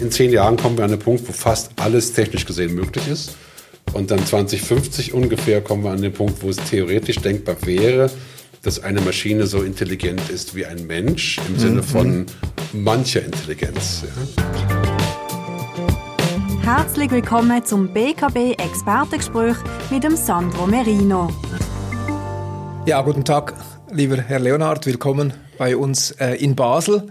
In zehn Jahren kommen wir an den Punkt, wo fast alles technisch gesehen möglich ist. Und dann 2050 ungefähr kommen wir an den Punkt, wo es theoretisch denkbar wäre, dass eine Maschine so intelligent ist wie ein Mensch im Sinne von mancher Intelligenz. Ja. Herzlich willkommen zum BKB Expertengespräch mit dem Sandro Merino. Ja, guten Tag, lieber Herr Leonhard, willkommen bei uns äh, in Basel.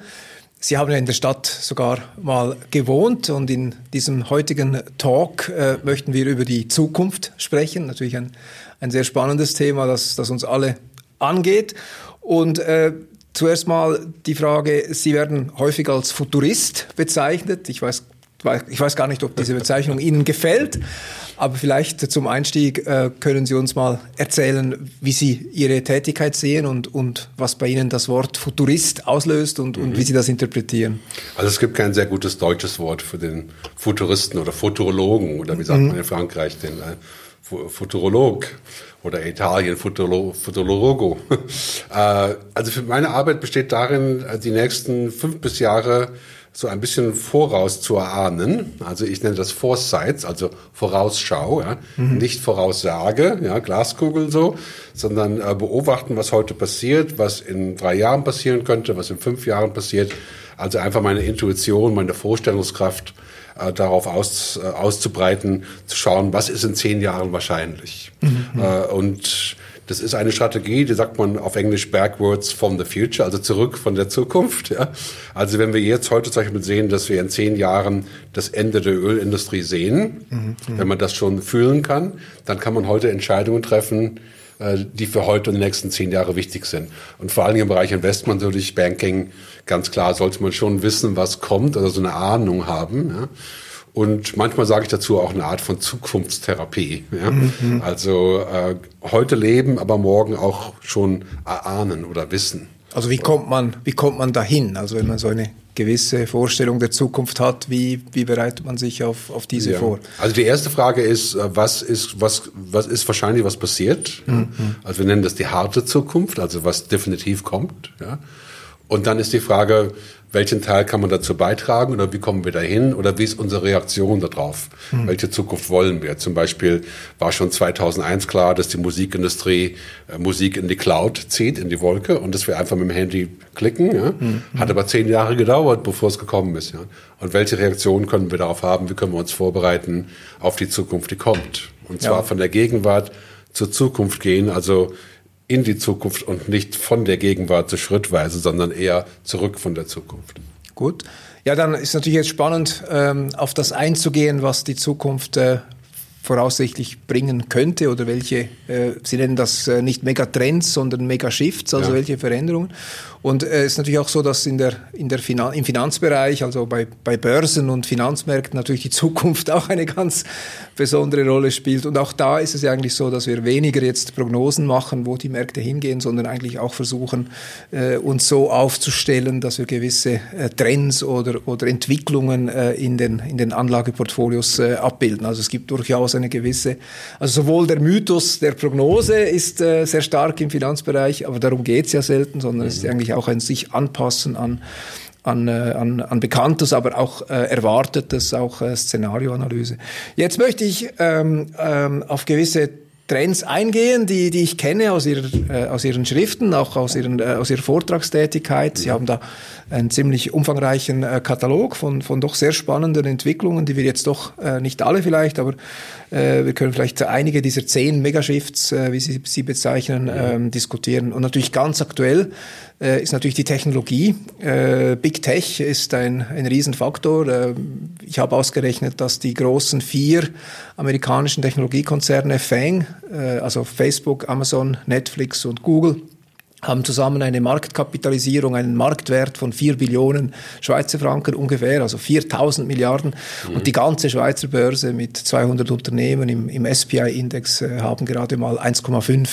Sie haben ja in der Stadt sogar mal gewohnt und in diesem heutigen Talk äh, möchten wir über die Zukunft sprechen. Natürlich ein, ein sehr spannendes Thema, das, das uns alle angeht. Und äh, zuerst mal die Frage, Sie werden häufig als Futurist bezeichnet. Ich weiß ich weiß gar nicht, ob diese Bezeichnung Ihnen gefällt, aber vielleicht zum Einstieg äh, können Sie uns mal erzählen, wie Sie Ihre Tätigkeit sehen und, und was bei Ihnen das Wort Futurist auslöst und, mhm. und wie Sie das interpretieren. Also es gibt kein sehr gutes deutsches Wort für den Futuristen oder Futurologen oder wie sagt mhm. man in Frankreich den äh, Futurolog oder Italien Futuro, Futurologo. äh, also für meine Arbeit besteht darin, die nächsten fünf bis Jahre so ein bisschen voraus zu erahnen. Also ich nenne das Foresights, also Vorausschau, ja. Mhm. nicht Voraussage, ja, Glaskugel so, sondern äh, beobachten, was heute passiert, was in drei Jahren passieren könnte, was in fünf Jahren passiert. Also einfach meine Intuition, meine Vorstellungskraft äh, darauf aus, äh, auszubreiten, zu schauen, was ist in zehn Jahren wahrscheinlich. Mhm. Äh, und das ist eine Strategie, die sagt man auf Englisch backwards from the future, also zurück von der Zukunft. Ja. Also wenn wir jetzt heute zum Beispiel sehen, dass wir in zehn Jahren das Ende der Ölindustrie sehen, mhm. wenn man das schon fühlen kann, dann kann man heute Entscheidungen treffen, äh, die für heute und die nächsten zehn Jahre wichtig sind. Und vor allen Dingen im Bereich Investment, natürlich Banking, ganz klar sollte man schon wissen, was kommt, also so eine Ahnung haben. Ja. Und manchmal sage ich dazu auch eine Art von Zukunftstherapie. Ja? Mhm. Also äh, heute leben, aber morgen auch schon erahnen oder wissen. Also wie kommt man, wie kommt man dahin? Also wenn man so eine gewisse Vorstellung der Zukunft hat, wie, wie bereitet man sich auf, auf diese ja. vor? Also die erste Frage ist, äh, was ist, was, was ist wahrscheinlich, was passiert? Mhm. Also wir nennen das die harte Zukunft, also was definitiv kommt. Ja? Und dann ist die Frage, welchen Teil kann man dazu beitragen oder wie kommen wir dahin oder wie ist unsere Reaktion darauf? Mhm. Welche Zukunft wollen wir? Zum Beispiel war schon 2001 klar, dass die Musikindustrie äh, Musik in die Cloud zieht, in die Wolke und dass wir einfach mit dem Handy klicken. Ja? Mhm. Hat aber zehn Jahre gedauert, bevor es gekommen ist. Ja? Und welche Reaktion können wir darauf haben? Wie können wir uns vorbereiten auf die Zukunft, die kommt? Und zwar ja. von der Gegenwart zur Zukunft gehen, also in die Zukunft und nicht von der Gegenwart so schrittweise, sondern eher zurück von der Zukunft. Gut. Ja, dann ist natürlich jetzt spannend, ähm, auf das einzugehen, was die Zukunft äh, voraussichtlich bringen könnte oder welche, äh, Sie nennen das äh, nicht Megatrends, sondern Megashifts, also ja. welche Veränderungen. Und es äh, ist natürlich auch so, dass in der, in der Finan im Finanzbereich, also bei, bei Börsen und Finanzmärkten natürlich die Zukunft auch eine ganz besondere Rolle spielt. Und auch da ist es ja eigentlich so, dass wir weniger jetzt Prognosen machen, wo die Märkte hingehen, sondern eigentlich auch versuchen, äh, uns so aufzustellen, dass wir gewisse äh, Trends oder, oder Entwicklungen äh, in, den, in den Anlageportfolios äh, abbilden. Also es gibt durchaus eine gewisse, also sowohl der Mythos der Prognose ist äh, sehr stark im Finanzbereich, aber darum geht es ja selten, sondern mhm. es ist mhm. Eigentlich auch ein sich anpassen an an, äh, an, an Bekanntes, aber auch äh, Erwartetes, auch äh, Szenarioanalyse. Jetzt möchte ich ähm, ähm, auf gewisse Trends eingehen, die, die ich kenne aus, ihrer, äh, aus Ihren Schriften, auch aus, ihren, äh, aus Ihrer Vortragstätigkeit. Sie haben da einen ziemlich umfangreichen äh, Katalog von, von doch sehr spannenden Entwicklungen, die wir jetzt doch äh, nicht alle vielleicht, aber äh, wir können vielleicht einige dieser zehn Megashifts, äh, wie Sie sie bezeichnen, ähm, diskutieren. Und natürlich ganz aktuell äh, ist natürlich die Technologie. Äh, Big Tech ist ein, ein Riesenfaktor. Äh, ich habe ausgerechnet, dass die großen vier amerikanischen Technologiekonzerne FANG, äh, also Facebook, Amazon, Netflix und Google, haben zusammen eine Marktkapitalisierung, einen Marktwert von 4 Billionen Schweizer Franken ungefähr, also 4000 Milliarden. Mhm. Und die ganze Schweizer Börse mit 200 Unternehmen im, im SPI-Index äh, haben gerade mal 1,5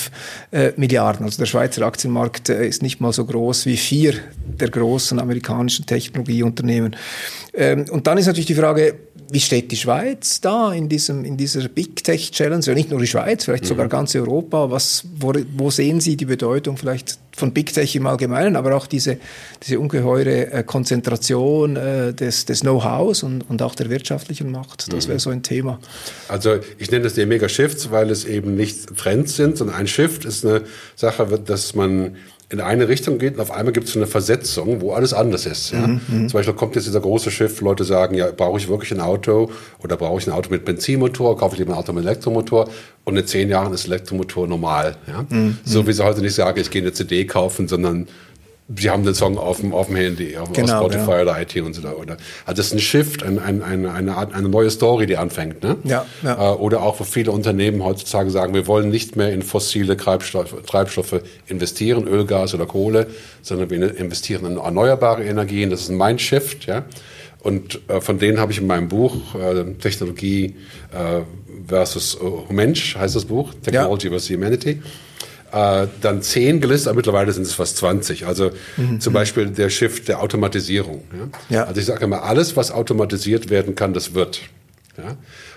äh, Milliarden. Also der Schweizer Aktienmarkt äh, ist nicht mal so groß wie vier der großen amerikanischen Technologieunternehmen. Ähm, und dann ist natürlich die Frage, wie steht die Schweiz da in, diesem, in dieser Big Tech Challenge? Ja, nicht nur die Schweiz, vielleicht mhm. sogar ganz Europa. Was, wo, wo sehen Sie die Bedeutung vielleicht von Big Tech im Allgemeinen, aber auch diese, diese ungeheure äh, Konzentration äh, des, des Know-hows und, und auch der wirtschaftlichen Macht. Das wäre so ein Thema. Also ich nenne das die Mega Shifts, weil es eben nicht Trends sind, sondern ein Shift ist eine Sache, dass man in eine Richtung geht und auf einmal gibt es eine Versetzung, wo alles anders ist. Ja? Mhm, mhm, Zum Beispiel kommt jetzt dieser große Schiff, Leute sagen, ja, brauche ich wirklich ein Auto oder brauche ich ein Auto mit Benzinmotor, kaufe ich lieber ein Auto mit Elektromotor und in zehn Jahren ist Elektromotor normal. Ja? Mhm. So wie sie heute nicht sagen, ich gehe eine CD kaufen, sondern Sie haben den Song auf dem, auf dem Handy, auf, genau, Spotify genau. oder iTunes oder, oder. Also das ist ein Shift, ein, ein, eine, eine, Art, eine neue Story, die anfängt. Ne? Ja, ja. Äh, oder auch, wo viele Unternehmen heutzutage sagen, wir wollen nicht mehr in fossile Treibstoffe, Treibstoffe investieren, Öl, Gas oder Kohle, sondern wir investieren in erneuerbare Energien. Das ist ein Mindshift. Ja? Und äh, von denen habe ich in meinem Buch äh, Technologie äh, versus äh, Mensch, heißt das Buch, Technology ja. versus Humanity äh, dann zehn gelistet, aber mittlerweile sind es fast 20. Also mhm. zum Beispiel der Shift der Automatisierung. Ja? ja. Also ich sage immer, alles, was automatisiert werden kann, das wird. Ja?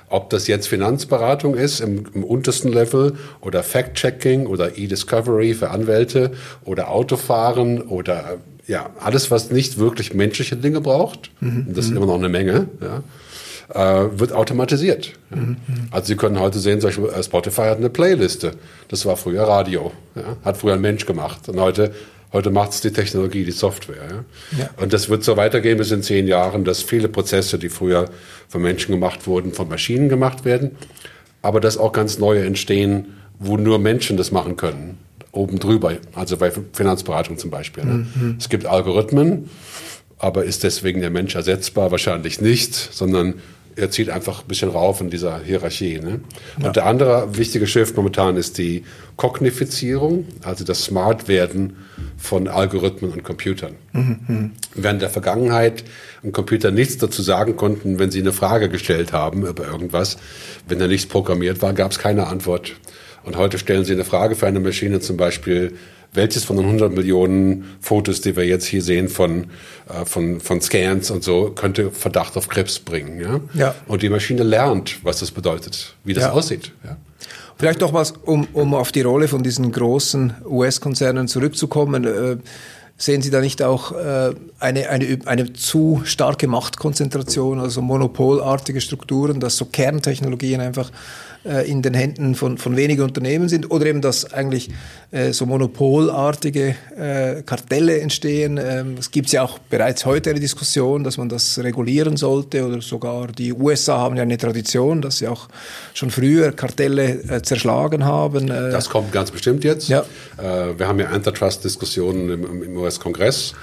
Ob das jetzt Finanzberatung ist im, im untersten Level oder Fact-Checking oder E-Discovery für Anwälte oder Autofahren oder ja, alles, was nicht wirklich menschliche Dinge braucht, mhm. das ist immer noch eine Menge, ja, äh, wird automatisiert. Mhm. Also Sie können heute sehen, zum Beispiel äh, Spotify hat eine Playliste. Das war früher Radio. Ja? Hat früher ein Mensch gemacht. Und heute, heute macht es die Technologie, die Software. Ja? ja? Und das wird so weitergehen bis in zehn Jahren, dass viele Prozesse, die früher von Menschen gemacht wurden, von Maschinen gemacht werden. Aber dass auch ganz neue entstehen, wo nur Menschen das machen können. Oben drüber. Also bei Finanzberatung zum Beispiel. Ne? Mhm. Es gibt Algorithmen. Aber ist deswegen der Mensch ersetzbar? Wahrscheinlich nicht, sondern er zieht einfach ein bisschen rauf in dieser Hierarchie. Ne? Und ja. der andere wichtige Shift momentan ist die Kognifizierung, also das Smartwerden von Algorithmen und Computern. Mhm. mhm. Während der Vergangenheit ein Computer nichts dazu sagen konnten, wenn sie eine Frage gestellt haben über irgendwas, wenn er nichts programmiert war, gab es keine Antwort. Und heute stellen sie eine Frage für eine Maschine zum Beispiel, welches von den 100 Millionen Fotos, die wir jetzt hier sehen von, äh, von, von Scans und so, könnte Verdacht auf Krebs bringen. Ja? Ja. Und die Maschine lernt, was das bedeutet, wie das ja. aussieht. Ja? Vielleicht noch was, um, um auf die Rolle von diesen großen US-Konzernen zurückzukommen. Äh, sehen Sie da nicht auch äh, eine, eine, eine zu starke Machtkonzentration, also monopolartige Strukturen, dass so Kerntechnologien einfach äh, in den Händen von, von wenigen Unternehmen sind oder eben, dass eigentlich äh, so monopolartige äh, Kartelle entstehen. Ähm, es gibt ja auch bereits heute eine Diskussion, dass man das regulieren sollte oder sogar die USA haben ja eine Tradition, dass sie auch schon früher Kartelle äh, zerschlagen haben. Äh. das kommt ganz bestimmt jetzt. Ja. Äh, wir haben ja Antitrust-Diskussionen im, im US-Kongress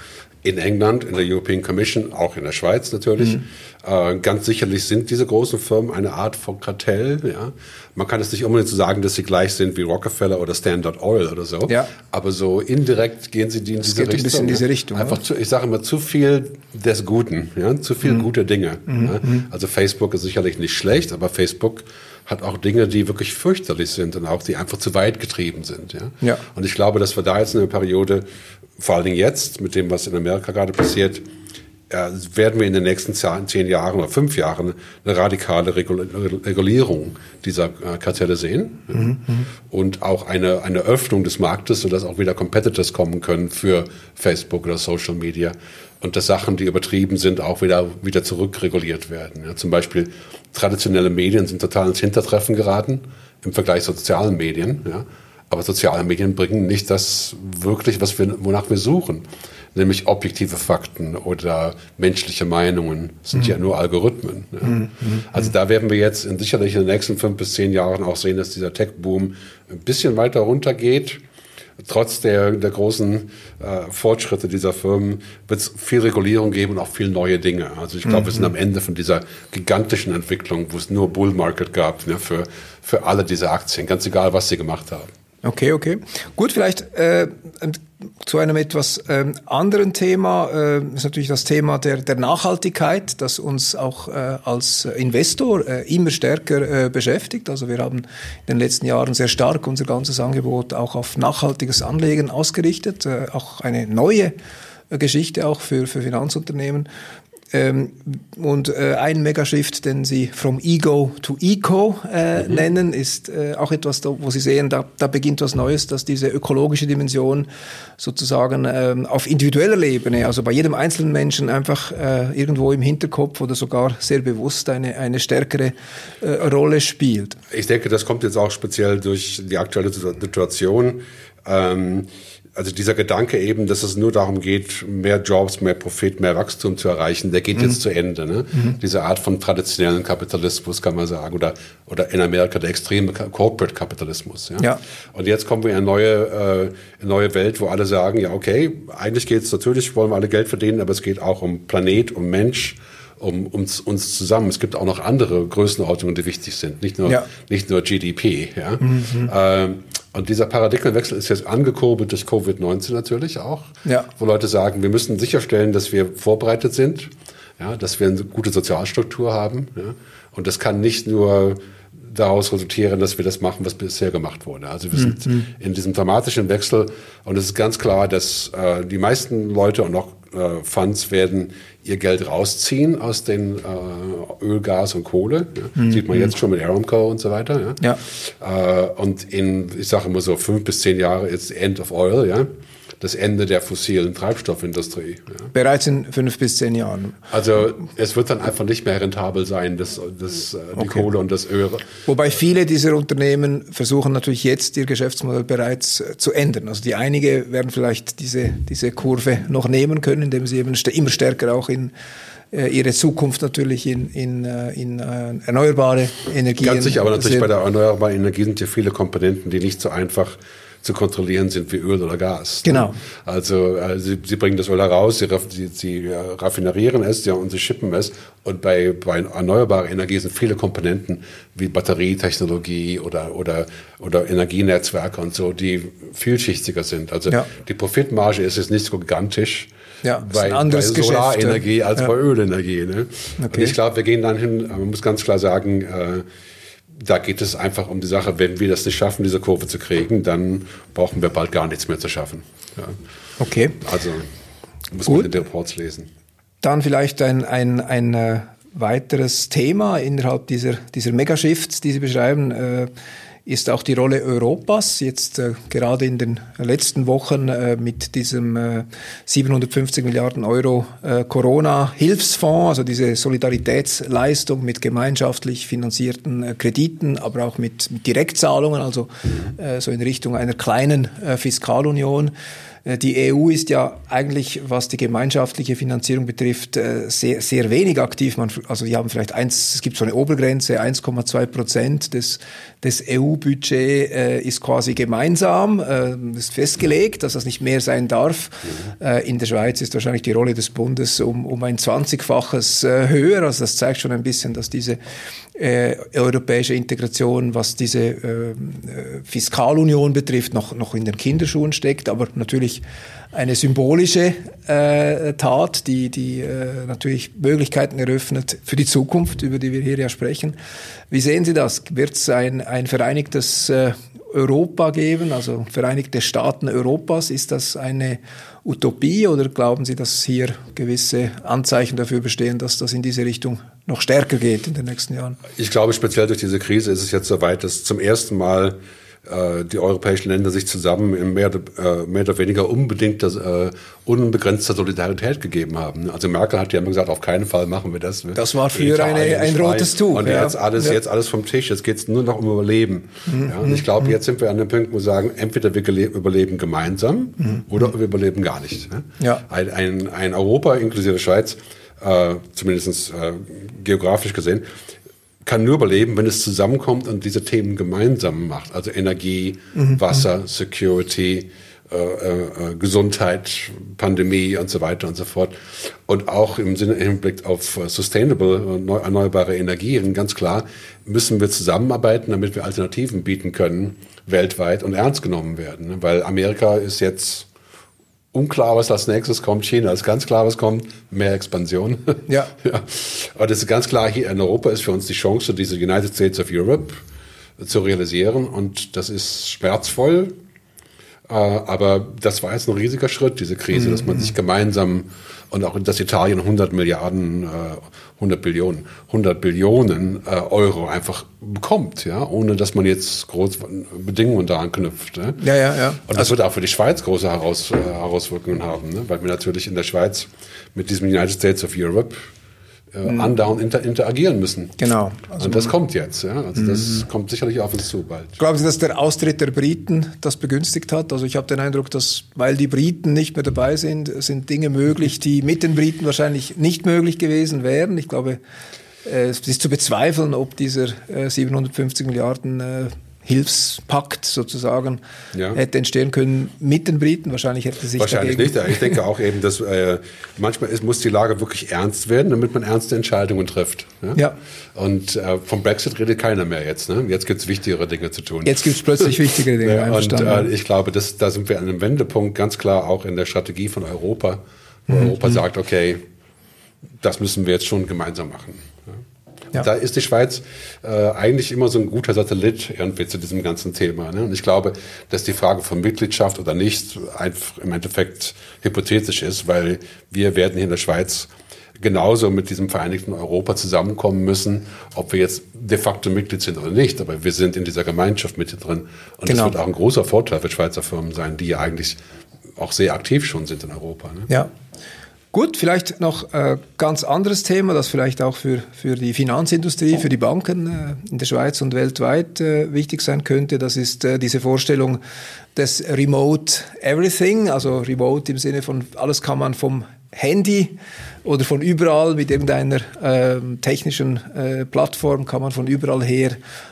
in England, in der European Commission, auch in der Schweiz natürlich. Mhm. Äh, ganz sicherlich sind diese großen Firmen eine Art von Kartell. Ja? Man kann es nicht unbedingt so sagen, dass sie gleich sind wie Rockefeller oder Standard Oil oder so. Ja. Aber so indirekt gehen sie in diese es geht Richtung. Ein bisschen in diese Richtung. Einfach, zu, ich sage immer, zu viel des Guten, ja? zu viel mhm. gute Dinge. Mhm. Ja? Mhm. Also Facebook ist sicherlich nicht schlecht, aber Facebook hat auch Dinge, die wirklich fürchterlich sind und auch die einfach zu weit getrieben sind. Ja? Ja. Und ich glaube, dass wir da jetzt in einer Periode, vor allen Dingen jetzt, mit dem, was in Amerika gerade passiert, ja, werden wir in den nächsten zehn Jahren oder fünf Jahren eine radikale Regulierung dieser äh, Kartelle sehen mhm. und auch eine, eine Öffnung des Marktes, sodass auch wieder Competitors kommen können für Facebook oder Social Media und dass Sachen, die übertrieben sind, auch wieder, wieder zurückreguliert werden. Ja, zum Beispiel traditionelle Medien sind total ins Hintertreffen geraten im Vergleich zu sozialen Medien. Ja. Aber soziale Medien bringen nicht das wirklich, was wir, wonach wir suchen nämlich objektive Fakten oder menschliche Meinungen sind mhm. ja nur Algorithmen. Ja. Mhm. Also da werden wir jetzt in, sicherlich in den nächsten fünf bis zehn Jahren auch sehen, dass dieser Tech-Boom ein bisschen weiter runtergeht. Trotz der, der großen äh, Fortschritte dieser Firmen wird es viel Regulierung geben und auch viel neue Dinge. Also ich glaube, mhm. wir sind am Ende von dieser gigantischen Entwicklung, wo es nur Bull Market gab ne, für, für alle diese Aktien, ganz egal, was sie gemacht haben. Okay, okay. Gut, vielleicht äh, zu einem etwas ähm, anderen Thema äh, ist natürlich das Thema der, der Nachhaltigkeit, das uns auch äh, als Investor äh, immer stärker äh, beschäftigt. Also wir haben in den letzten Jahren sehr stark unser ganzes Angebot auch auf nachhaltiges Anlegen ausgerichtet, äh, auch eine neue äh, Geschichte auch für, für Finanzunternehmen. Ähm, und äh, ein Megashift, den Sie from Ego to Eco äh, mhm. nennen, ist äh, auch etwas, da, wo Sie sehen, da, da beginnt was Neues, dass diese ökologische Dimension sozusagen ähm, auf individueller Ebene, also bei jedem einzelnen Menschen einfach äh, irgendwo im Hinterkopf oder sogar sehr bewusst eine, eine stärkere äh, Rolle spielt. Ich denke, das kommt jetzt auch speziell durch die aktuelle Situation. Ähm, also dieser Gedanke eben, dass es nur darum geht, mehr Jobs, mehr Profit, mehr Wachstum zu erreichen, der geht mhm. jetzt zu Ende. Ne? Mhm. Diese Art von traditionellen Kapitalismus, kann man sagen, oder, oder in Amerika der extreme Corporate Kapitalismus. Ja? ja. Und jetzt kommen wir in eine neue, äh, eine neue Welt, wo alle sagen, ja okay, eigentlich geht es natürlich, wollen wir alle Geld verdienen, aber es geht auch um Planet, um Mensch, um uns, uns zusammen. Es gibt auch noch andere Größenordnungen, die wichtig sind, nicht nur, ja. nicht nur GDP. Ja? Mhm. Ähm, und dieser Paradigmenwechsel ist jetzt angekurbelt durch Covid-19 natürlich auch, ja. wo Leute sagen, wir müssen sicherstellen, dass wir vorbereitet sind, ja, dass wir eine gute Sozialstruktur haben. Ja. Und das kann nicht nur daraus resultieren, dass wir das machen, was bisher gemacht wurde. Also wir sind mhm. in diesem dramatischen Wechsel und es ist ganz klar, dass äh, die meisten Leute und auch äh, Funds werden ihr Geld rausziehen aus den äh, Öl, Gas und Kohle. Ja. Mhm. Sieht man jetzt schon mit Aramco und so weiter. Ja. ja. Äh, und in, ich sage immer so fünf bis zehn Jahre ist End of Oil. Ja das Ende der fossilen Treibstoffindustrie. Ja. Bereits in fünf bis zehn Jahren. Also es wird dann einfach nicht mehr rentabel sein, das, das, äh, die okay. Kohle und das Öl. Wobei viele dieser Unternehmen versuchen natürlich jetzt ihr Geschäftsmodell bereits äh, zu ändern. Also die einige werden vielleicht diese, diese Kurve noch nehmen können, indem sie eben immer stärker auch in äh, ihre Zukunft natürlich in, in, in erneuerbare Energien. Ganz sicher, aber natürlich bei der erneuerbaren Energie sind ja viele Komponenten, die nicht so einfach zu kontrollieren sind wie Öl oder Gas. Ne? Genau. Also äh, sie, sie, bringen das Öl heraus, sie, sie, sie äh, raffinerieren es ja, und sie schippen es. Und bei, bei erneuerbarer Energie sind viele Komponenten wie Batterietechnologie oder, oder, oder Energienetzwerke und so, die vielschichtiger sind. Also ja. die Profitmarge ist jetzt nicht so gigantisch. Ja, bei, bei Solarenergie als ja. bei Ölenergie. Ne? Okay. Und ich glaube, wir gehen dann hin, man muss ganz klar sagen, äh, da geht es einfach um die Sache, wenn wir das nicht schaffen, diese Kurve zu kriegen, dann brauchen wir bald gar nichts mehr zu schaffen. Ja. Okay. Also muss Gut. man die Reports lesen. Dann vielleicht ein, ein, ein äh, weiteres Thema innerhalb dieser, dieser Megashifts, die Sie beschreiben. Äh, ist auch die Rolle Europas jetzt äh, gerade in den letzten Wochen äh, mit diesem äh, 750 Milliarden Euro äh, Corona-Hilfsfonds, also diese Solidaritätsleistung mit gemeinschaftlich finanzierten äh, Krediten, aber auch mit, mit Direktzahlungen, also äh, so in Richtung einer kleinen Fiskalunion. Äh, die EU ist ja eigentlich, was die gemeinschaftliche Finanzierung betrifft, äh, sehr, sehr wenig aktiv. Man, also die haben vielleicht eins, es gibt so eine Obergrenze, 1,2 Prozent des, des EU-Budget äh, ist quasi gemeinsam, äh, ist festgelegt, dass das nicht mehr sein darf. Mhm. Äh, in der Schweiz ist wahrscheinlich die Rolle des Bundes um, um ein 20-faches äh, höher. Also das zeigt schon ein bisschen, dass diese europäische Integration, was diese äh, Fiskalunion betrifft, noch, noch in den Kinderschuhen steckt, aber natürlich eine symbolische äh, Tat, die, die äh, natürlich Möglichkeiten eröffnet für die Zukunft, über die wir hier ja sprechen. Wie sehen Sie das? Wird es ein, ein vereinigtes äh, Europa geben, also Vereinigte Staaten Europas? Ist das eine Utopie oder glauben Sie, dass hier gewisse Anzeichen dafür bestehen, dass das in diese Richtung noch stärker geht in den nächsten Jahren? Ich glaube, speziell durch diese Krise ist es jetzt soweit, dass zum ersten Mal die europäischen Länder sich zusammen in mehr, äh, mehr oder weniger unbedingter, äh, unbegrenzter Solidarität gegeben haben. Also Merkel hat ja immer gesagt, auf keinen Fall machen wir das. Das war früher eine, ein rotes Tuch. Und ja. jetzt alles, ja. jetzt alles vom Tisch. Jetzt geht es nur noch um Überleben. Mhm. Ja, und ich glaube, mhm. jetzt sind wir an dem Punkt, wo wir sagen, entweder wir überleben gemeinsam mhm. oder wir überleben gar nicht. Ja. Ein, ein, ein Europa inklusive Schweiz, äh, zumindest äh, geografisch gesehen, kann nur überleben, wenn es zusammenkommt und diese Themen gemeinsam macht. Also Energie, mhm. Wasser, Security, äh, äh, Gesundheit, Pandemie und so weiter und so fort. Und auch im Sinne im Hinblick auf sustainable, erneuerbare Energien, ganz klar, müssen wir zusammenarbeiten, damit wir Alternativen bieten können, weltweit und ernst genommen werden. Weil Amerika ist jetzt unklar, was als nächstes kommt. China ist ganz klar, was kommt. Mehr Expansion. Ja. ja. Aber das ist ganz klar, hier in Europa ist für uns die Chance, diese United States of Europe zu realisieren. Und das ist schmerzvoll. Äh, aber das war jetzt ein riesiger Schritt, diese Krise, mhm. dass man sich gemeinsam und auch dass Italien 100 Milliarden, äh, 100 Billionen, 100 Billionen äh, Euro einfach bekommt, ja, ohne dass man jetzt große Bedingungen daran knüpft. Ne? Ja, ja, ja. Und das also, wird auch für die Schweiz große Heraus, äh, Herauswirkungen haben, ne? weil wir natürlich in der Schweiz mit diesem United States of Europe äh, mhm. andauernd inter interagieren müssen. Genau. Also und das kommt jetzt. Ja? Also mhm. das kommt sicherlich auf uns zu bald. Glauben Sie, dass der Austritt der Briten das begünstigt hat? Also ich habe den Eindruck, dass weil die Briten nicht mehr dabei sind, sind Dinge möglich, die mit den Briten wahrscheinlich nicht möglich gewesen wären. Ich glaube, äh, es ist zu bezweifeln, ob dieser 750 äh, Milliarden Hilfspakt sozusagen ja. hätte entstehen können mit den Briten. Wahrscheinlich hätte sich Wahrscheinlich dagegen nicht. Ich denke auch eben, dass äh, manchmal ist, muss die Lage wirklich ernst werden, damit man ernste Entscheidungen trifft. Ja. ja. Und äh, vom Brexit redet keiner mehr jetzt. Ne? Jetzt gibt es wichtigere Dinge zu tun. Jetzt gibt es plötzlich wichtigere Dinge. ja, und äh, ich glaube, das, da sind wir an einem Wendepunkt, ganz klar auch in der Strategie von Europa, wo mhm. Europa sagt, okay, das müssen wir jetzt schon gemeinsam machen. Ja. Da ist die Schweiz äh, eigentlich immer so ein guter Satellit irgendwie zu diesem ganzen Thema. Ne? Und ich glaube, dass die Frage von Mitgliedschaft oder nicht einfach im Endeffekt hypothetisch ist, weil wir werden hier in der Schweiz genauso mit diesem vereinigten Europa zusammenkommen müssen, ob wir jetzt de facto Mitglied sind oder nicht. Aber wir sind in dieser Gemeinschaft mit drin. Und genau. das wird auch ein großer Vorteil für Schweizer Firmen sein, die ja eigentlich auch sehr aktiv schon sind in Europa. Ne? Ja, Gut, vielleicht noch äh, ganz anderes Thema, das vielleicht auch für, für die Finanzindustrie, für die Banken äh, in der Schweiz und weltweit äh, wichtig sein könnte. Das ist äh, diese Vorstellung des Remote Everything, also Remote im Sinne von alles kann man vom Handy oder von überall mit irgendeiner äh, technischen äh, Plattform kann man von überall her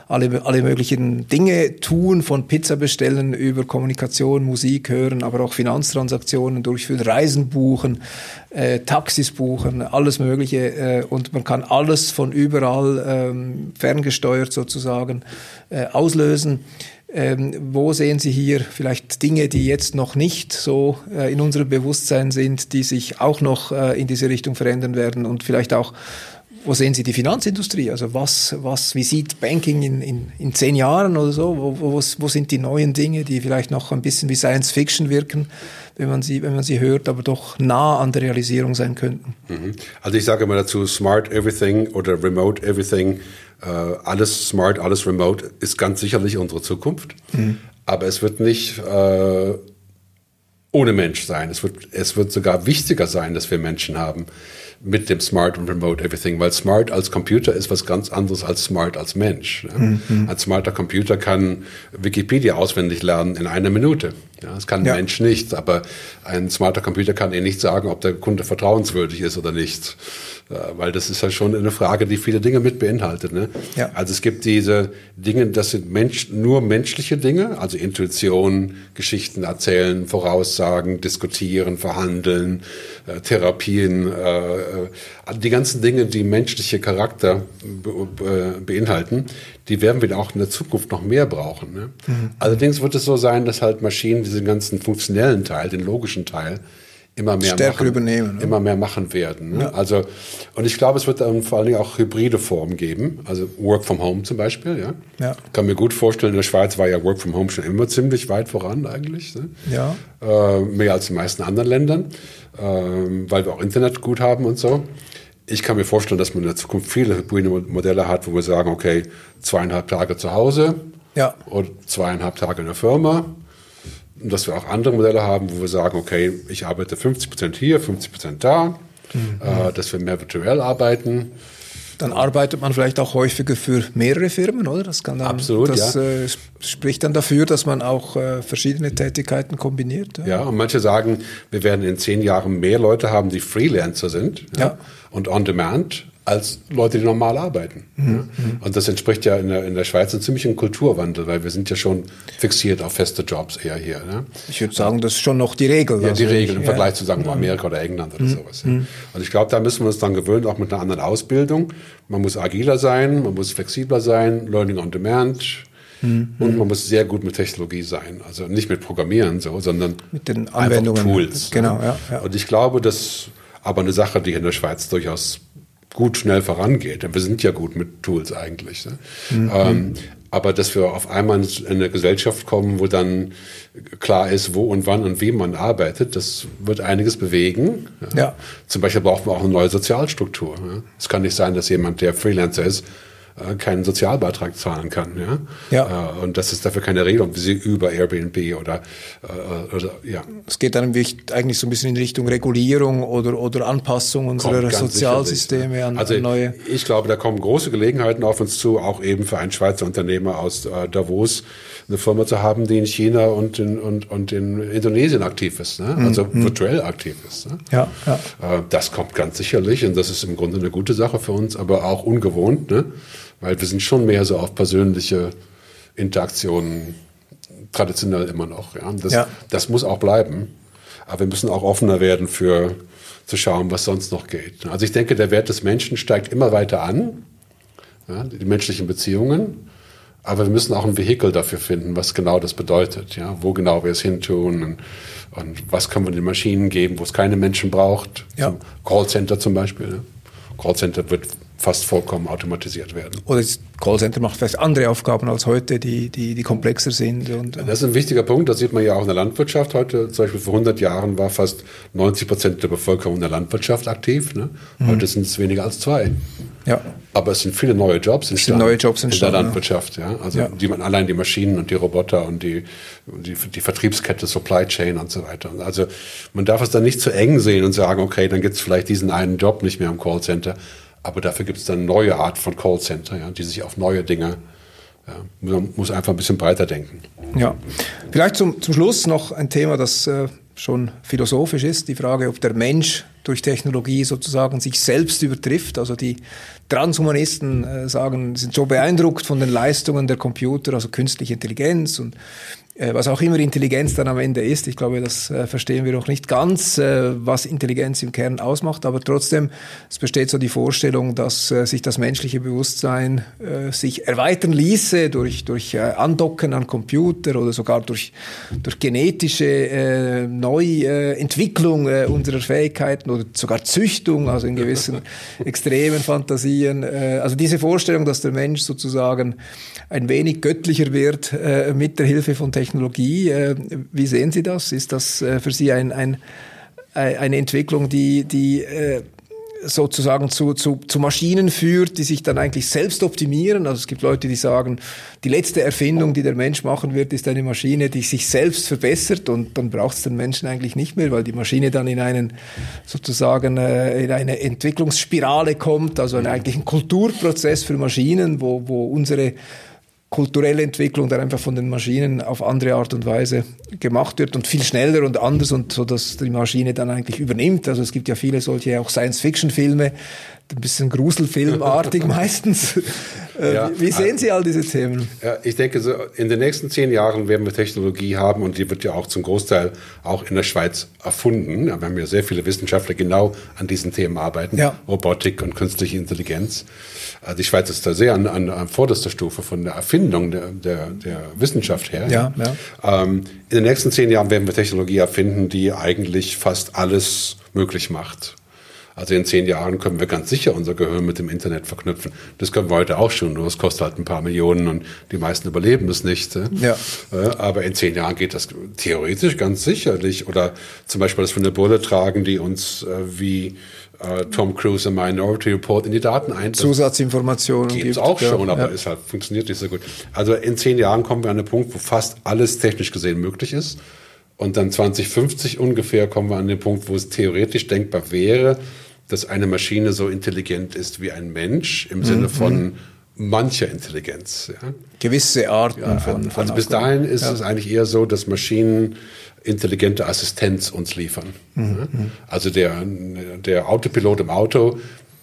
alle, alle möglichen Dinge tun, von Pizza bestellen über Kommunikation, Musik hören, aber auch Finanztransaktionen durchführen, Reisen buchen, äh, Taxis buchen, alles Mögliche. Äh, und man kann alles von überall ähm, ferngesteuert sozusagen äh, auslösen. Ähm, wo sehen Sie hier vielleicht Dinge, die jetzt noch nicht so äh, in unserem Bewusstsein sind, die sich auch noch äh, in diese Richtung verändern werden und vielleicht auch wo sehen Sie die Finanzindustrie? Also was, was, wie sieht Banking in, in, in zehn Jahren oder so? Wo, wo, wo sind die neuen Dinge, die vielleicht noch ein bisschen wie Science Fiction wirken, wenn man sie, wenn man sie hört, aber doch nah an der Realisierung sein könnten? Mhm. Also ich sage mal dazu, Smart Everything oder Remote Everything äh, alles smart, alles remote ist ganz sicherlich unsere Zukunft. Mhm. Aber es wird nicht äh, ohne Mensch sein. Es wird, es wird sogar wichtiger sein, dass wir Menschen haben mit dem Smart und Remote Everything, weil Smart als Computer ist was ganz anderes als Smart als Mensch. Ne? Mhm. Ein smarter Computer kann Wikipedia auswendig lernen in einer Minute. Ja, das kann ein ja. Mensch nicht, aber ein smarter Computer kann Ihnen nicht sagen, ob der Kunde vertrauenswürdig ist oder nicht. Weil das ist ja schon eine Frage, die viele Dinge mit beinhaltet. Ne? Ja. Also es gibt diese Dinge, das sind Mensch, nur menschliche Dinge, also Intuition, Geschichten erzählen, Voraussagen, diskutieren, verhandeln, äh, Therapien, äh, äh die ganzen Dinge, die menschliche Charakter be beinhalten, die werden wir auch in der Zukunft noch mehr brauchen. Ne? Mhm. Allerdings wird es so sein, dass halt Maschinen diesen ganzen funktionellen Teil, den logischen Teil, immer mehr Stärker machen, übernehmen. Ne? Immer mehr machen werden. Ne? Ja. Also, und ich glaube, es wird dann vor allen Dingen auch hybride Formen geben. Also Work from Home zum Beispiel, ja. ja. Kann mir gut vorstellen, in der Schweiz war ja Work from Home schon immer ziemlich weit voran eigentlich. Ne? Ja. Äh, mehr als in den meisten anderen Ländern, äh, weil wir auch Internet gut haben und so. Ich kann mir vorstellen, dass man in der Zukunft viele hybride Modelle hat, wo wir sagen, okay, zweieinhalb Tage zu Hause ja. und zweieinhalb Tage in der Firma und dass wir auch andere Modelle haben, wo wir sagen, okay, ich arbeite 50 Prozent hier, 50 Prozent da, mhm. äh, dass wir mehr virtuell arbeiten. Dann arbeitet man vielleicht auch häufiger für mehrere Firmen, oder? Das kann dann, Absolut, das ja. äh, spricht dann dafür, dass man auch äh, verschiedene Tätigkeiten kombiniert. Ja. ja. und manche sagen, wir werden in zehn Jahren mehr Leute haben, die Freelancer sind ja, und on demand als Leute, die normal arbeiten. Mhm. Und das entspricht ja in der, in der Schweiz einem ziemlichen Kulturwandel, weil wir sind ja schon fixiert auf feste Jobs eher hier. Ne? Ich würde sagen, das ist schon noch die Regel. Ja, die Regel im ja. Vergleich zu sagen Amerika oder England oder mhm. sowas. Ja. Mhm. Und ich glaube, da müssen wir uns dann gewöhnen, auch mit einer anderen Ausbildung. Man muss agiler sein, man muss flexibler sein, Learning on Demand. Mhm. Und man muss sehr gut mit Technologie sein. Also nicht mit Programmieren so, sondern mit den Anwendungen. Tools. Genau, ja, ja. Und ich glaube, das aber eine Sache, die in der Schweiz durchaus gut schnell vorangeht. Wir sind ja gut mit Tools eigentlich. Ne? Mhm. Ähm, Aber dass wir auf einmal in eine Gesellschaft kommen, wo dann klar ist, wo und wann und wie man arbeitet, das wird einiges bewegen. Ja. Zum Beispiel brauchen wir auch eine neue Sozialstruktur. Ja. Es kann nicht sein, dass jemand, der Freelancer ist, keinen Sozialbeitrag zahlen kann. Ja? Ja. Äh, und dass es dafür keine Regelung wie sie über Airbnb oder, äh, oder ja. Es geht dann eigentlich so ein bisschen in Richtung Regulierung oder, oder Anpassung unserer Sozialsysteme an, also an neue. Ich glaube, da kommen große Gelegenheiten auf uns zu, auch eben für einen Schweizer Unternehmer aus äh, Davos eine Firma zu haben, die in China und in, und, und in Indonesien aktiv ist, ne? also mhm. virtuell aktiv ist. Ne? Ja, ja. Äh, das kommt ganz sicherlich und das ist im Grunde eine gute Sache für uns, aber auch ungewohnt. Ne? Weil wir sind schon mehr so auf persönliche Interaktionen traditionell immer noch. Ja? Das, ja. das muss auch bleiben. Aber wir müssen auch offener werden für zu schauen, was sonst noch geht. Also ich denke, der Wert des Menschen steigt immer weiter an, ja, die menschlichen Beziehungen. Aber wir müssen auch ein Vehikel dafür finden, was genau das bedeutet, ja, wo genau wir es hintun und, und was können wir den Maschinen geben, wo es keine Menschen braucht. Ja. Callcenter zum Beispiel. Ne? Callcenter wird fast vollkommen automatisiert werden. Oder das Callcenter macht vielleicht andere Aufgaben als heute, die, die, die komplexer sind. Und, das ist ein wichtiger Punkt, das sieht man ja auch in der Landwirtschaft heute. Zum Beispiel vor 100 Jahren war fast 90 Prozent der Bevölkerung in der Landwirtschaft aktiv. Ne? Mhm. Heute sind es weniger als zwei. Ja. Aber es sind viele neue Jobs entstanden. neue Jobs entstanden. In der Landwirtschaft, ja. Also ja. die man allein die Maschinen und die Roboter und die, die, die Vertriebskette, Supply Chain und so weiter. Also man darf es dann nicht zu eng sehen und sagen, okay, dann gibt es vielleicht diesen einen Job nicht mehr im Callcenter. Aber dafür gibt es dann eine neue Art von Callcenter, ja, die sich auf neue Dinge, ja, man muss einfach ein bisschen breiter denken. Ja, vielleicht zum, zum Schluss noch ein Thema, das äh, schon philosophisch ist, die Frage, ob der Mensch durch Technologie sozusagen sich selbst übertrifft. Also die Transhumanisten äh, sagen, sind so beeindruckt von den Leistungen der Computer, also künstliche Intelligenz und was auch immer Intelligenz dann am Ende ist. Ich glaube, das äh, verstehen wir noch nicht ganz, äh, was Intelligenz im Kern ausmacht, aber trotzdem, es besteht so die Vorstellung, dass sich das menschliche Bewusstsein sich erweitern ließe durch, durch Andocken an Computer oder sogar durch, durch genetische Neuentwicklung unserer Fähigkeiten oder sogar Züchtung, also in gewissen extremen Fantasien. Also diese Vorstellung, dass der Mensch sozusagen ein wenig göttlicher wird mit der Hilfe von Technologie, Technologie. Äh, wie sehen Sie das? Ist das äh, für Sie ein, ein, eine Entwicklung, die, die äh, sozusagen zu, zu, zu Maschinen führt, die sich dann eigentlich selbst optimieren. Also es gibt Leute, die sagen, die letzte Erfindung, die der Mensch machen wird, ist eine Maschine, die sich selbst verbessert und dann braucht es den Menschen eigentlich nicht mehr, weil die Maschine dann in einen sozusagen in eine Entwicklungsspirale kommt, also eigentlich ein Kulturprozess für Maschinen, wo, wo unsere kulturelle Entwicklung dann einfach von den Maschinen auf andere Art und Weise gemacht wird und viel schneller und anders und so, dass die Maschine dann eigentlich übernimmt. Also es gibt ja viele solche auch Science-Fiction-Filme, ein bisschen Gruselfilmartig meistens. Äh, ja, Wie sehen Sie all diese Themen? Ja, ich denke, so in den nächsten zehn Jahren werden wir Technologie haben und die wird ja auch zum Großteil auch in der Schweiz erfunden. Wir haben ja sehr viele Wissenschaftler genau an diesen Themen arbeiten, ja. Robotik und künstliche Intelligenz. Also die Schweiz ist da sehr an, an, an vorderster Stufe von der Erfindung der, der, der Wissenschaft her. Ja, ja. Ähm, in den nächsten zehn Jahren werden wir Technologie erfinden, die eigentlich fast alles möglich macht. Also in zehn Jahren können wir ganz sicher unser Gehirn mit dem Internet verknüpfen. Das können wir heute auch schon, nur es kostet halt ein paar Millionen und die meisten überleben es nicht. Ja. Aber in zehn Jahren geht das theoretisch ganz sicherlich. Oder zum Beispiel, dass wir eine Brille tragen, die uns äh, wie äh, Tom Cruise im Minority Report in die Daten ein. Zusatzinformationen gibt es auch schon, aber ja. es halt, funktioniert nicht so gut. Also in zehn Jahren kommen wir an den Punkt, wo fast alles technisch gesehen möglich ist. Und dann 2050 ungefähr kommen wir an den Punkt, wo es theoretisch denkbar wäre, dass eine Maschine so intelligent ist wie ein Mensch im mhm. Sinne von mancher Intelligenz. Ja. Gewisse Arten ja, von, von. Also bis dahin ist ja. es eigentlich eher so, dass Maschinen intelligente Assistenz uns liefern. Mhm. Also der, der Autopilot im Auto,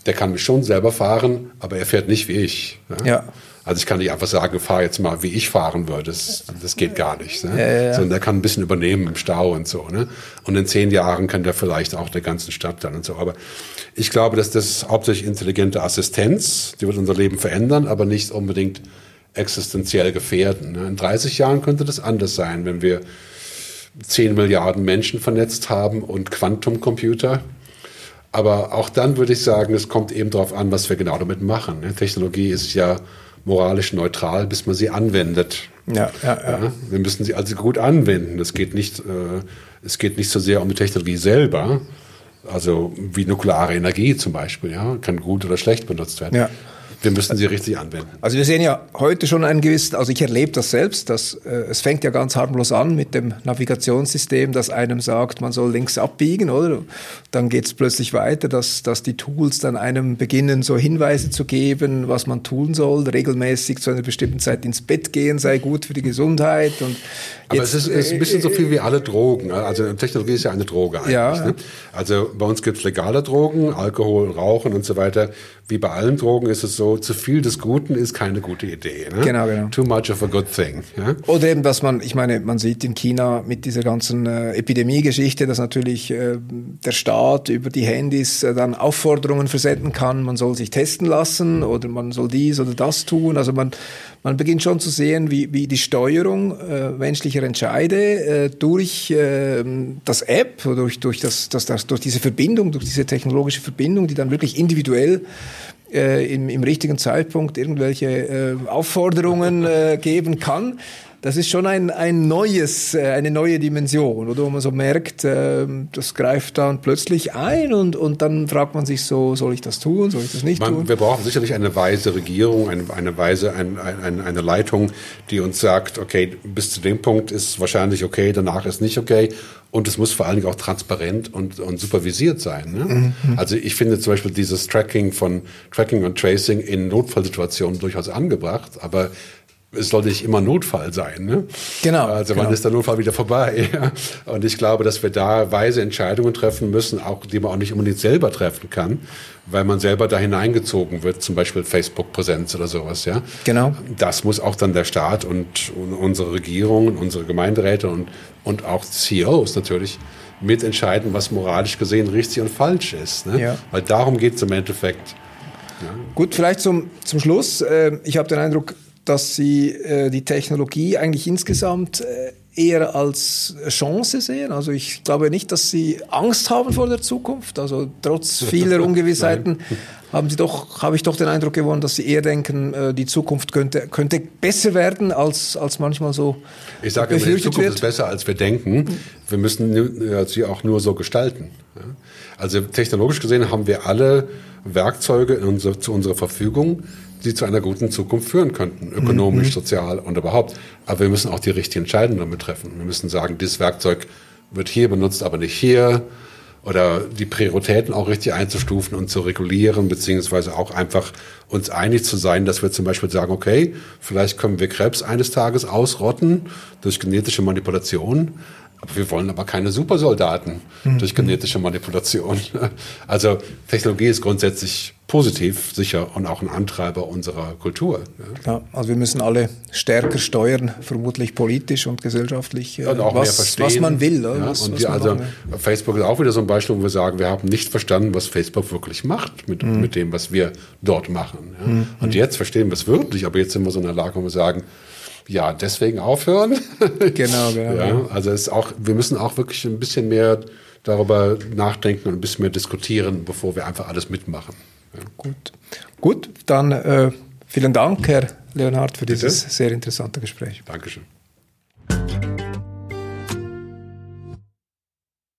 der kann mich schon selber fahren, aber er fährt nicht wie ich. Ja. Also ich kann nicht einfach sagen, fahr jetzt mal, wie ich fahren würde. Das, das geht gar nicht. Ne? Ja, ja. Sondern er kann ein bisschen übernehmen im Stau und so. Ne? Und in zehn Jahren kann der vielleicht auch der ganzen Stadt dann und so. Aber ich glaube, dass das hauptsächlich intelligente Assistenz, die wird unser Leben verändern, aber nicht unbedingt existenziell gefährden. Ne? In 30 Jahren könnte das anders sein, wenn wir 10 Milliarden Menschen vernetzt haben und Quantumcomputer. Aber auch dann würde ich sagen, es kommt eben darauf an, was wir genau damit machen. Ne? Technologie ist ja moralisch neutral, bis man sie anwendet. Ja, ja, ja. ja wir müssen sie also gut anwenden. Es geht nicht, äh, es geht nicht so sehr um die Technologie selber, also wie nukleare Energie zum Beispiel, ja, kann gut oder schlecht benutzt werden. Ja. Wir müssen sie richtig anwenden. Also wir sehen ja heute schon einen gewissen, also ich erlebe das selbst, dass äh, es fängt ja ganz harmlos an mit dem Navigationssystem, das einem sagt, man soll links abbiegen, oder? Dann geht es plötzlich weiter, dass, dass die Tools dann einem beginnen, so Hinweise zu geben, was man tun soll, regelmäßig zu einer bestimmten Zeit ins Bett gehen, sei gut für die Gesundheit. Und Aber jetzt, es, ist, es ist ein bisschen so viel wie alle Drogen. Also Technologie ist ja eine Droge eigentlich. Ja. Ne? Also bei uns gibt es legale Drogen, Alkohol, Rauchen und so weiter wie bei allen Drogen ist es so, zu viel des Guten ist keine gute Idee. Ne? Genau, genau. Too much of a good thing. Ja? Oder eben, dass man, ich meine, man sieht in China mit dieser ganzen äh, Epidemiegeschichte, dass natürlich äh, der Staat über die Handys äh, dann Aufforderungen versenden kann, man soll sich testen lassen oder man soll dies oder das tun. Also man, man beginnt schon zu sehen, wie, wie die Steuerung äh, menschlicher Entscheide äh, durch äh, das App, durch, durch, das, das, das, durch diese Verbindung, durch diese technologische Verbindung, die dann wirklich individuell äh, im, im richtigen Zeitpunkt irgendwelche äh, Aufforderungen äh, geben kann. Das ist schon ein, ein neues, äh, eine neue Dimension, oder wo man so merkt, äh, das greift dann plötzlich ein und, und dann fragt man sich so, soll ich das tun, soll ich das nicht man, tun? Wir brauchen sicherlich eine weise Regierung, eine, eine weise, ein, ein, eine Leitung, die uns sagt, okay, bis zu dem Punkt ist wahrscheinlich okay, danach ist nicht okay und es muss vor allen Dingen auch transparent und, und supervisiert sein. Ne? Mhm. Also ich finde zum Beispiel dieses Tracking von Tracking und Tracing in Notfallsituationen durchaus angebracht, aber es sollte nicht immer Notfall sein. Ne? Genau. Also wann genau. ist der Notfall wieder vorbei? Und ich glaube, dass wir da weise Entscheidungen treffen müssen, auch die man auch nicht unbedingt selber treffen kann, weil man selber da hineingezogen wird, zum Beispiel Facebook-Präsenz oder sowas. Ja. Genau. Das muss auch dann der Staat und, und unsere Regierung, unsere Gemeinderäte und und auch CEOs natürlich mitentscheiden, was moralisch gesehen richtig und falsch ist. Ne? Ja. Weil darum geht es im Endeffekt. Ja. Gut, vielleicht zum, zum Schluss. Äh, ich habe den Eindruck, dass Sie äh, die Technologie eigentlich insgesamt äh, eher als Chance sehen. Also ich glaube nicht, dass Sie Angst haben vor der Zukunft. Also trotz vieler Ungewissheiten haben Sie doch, habe ich doch den Eindruck gewonnen, dass Sie eher denken, äh, die Zukunft könnte, könnte besser werden, als, als manchmal so Ich sage immer, die Zukunft wird. ist besser, als wir denken. Wir müssen sie auch nur so gestalten. Also technologisch gesehen haben wir alle Werkzeuge unser, zu unserer Verfügung, die zu einer guten Zukunft führen könnten, ökonomisch, mhm. sozial und überhaupt. Aber wir müssen auch die richtigen Entscheidungen treffen. Wir müssen sagen, dieses Werkzeug wird hier benutzt, aber nicht hier. Oder die Prioritäten auch richtig einzustufen und zu regulieren, beziehungsweise auch einfach uns einig zu sein, dass wir zum Beispiel sagen, okay, vielleicht können wir Krebs eines Tages ausrotten durch genetische Manipulation, wir wollen aber keine Supersoldaten mhm. durch genetische Manipulation. Also Technologie ist grundsätzlich positiv, sicher und auch ein Antreiber unserer Kultur. Ja, also wir müssen alle stärker steuern, vermutlich politisch und gesellschaftlich, ja, und auch was, was man will. Ja, was, und was also Facebook ist auch wieder so ein Beispiel, wo wir sagen, wir haben nicht verstanden, was Facebook wirklich macht mit, mhm. mit dem, was wir dort machen. Mhm. Und jetzt verstehen wir es wirklich, aber jetzt sind wir so in der Lage, wo wir sagen, ja, deswegen aufhören. Genau, genau. ja, also es ist auch, wir müssen auch wirklich ein bisschen mehr darüber nachdenken und ein bisschen mehr diskutieren, bevor wir einfach alles mitmachen. Ja. Gut. Gut, dann äh, vielen Dank, Herr Leonhard, für Bitte? dieses sehr interessante Gespräch. Dankeschön.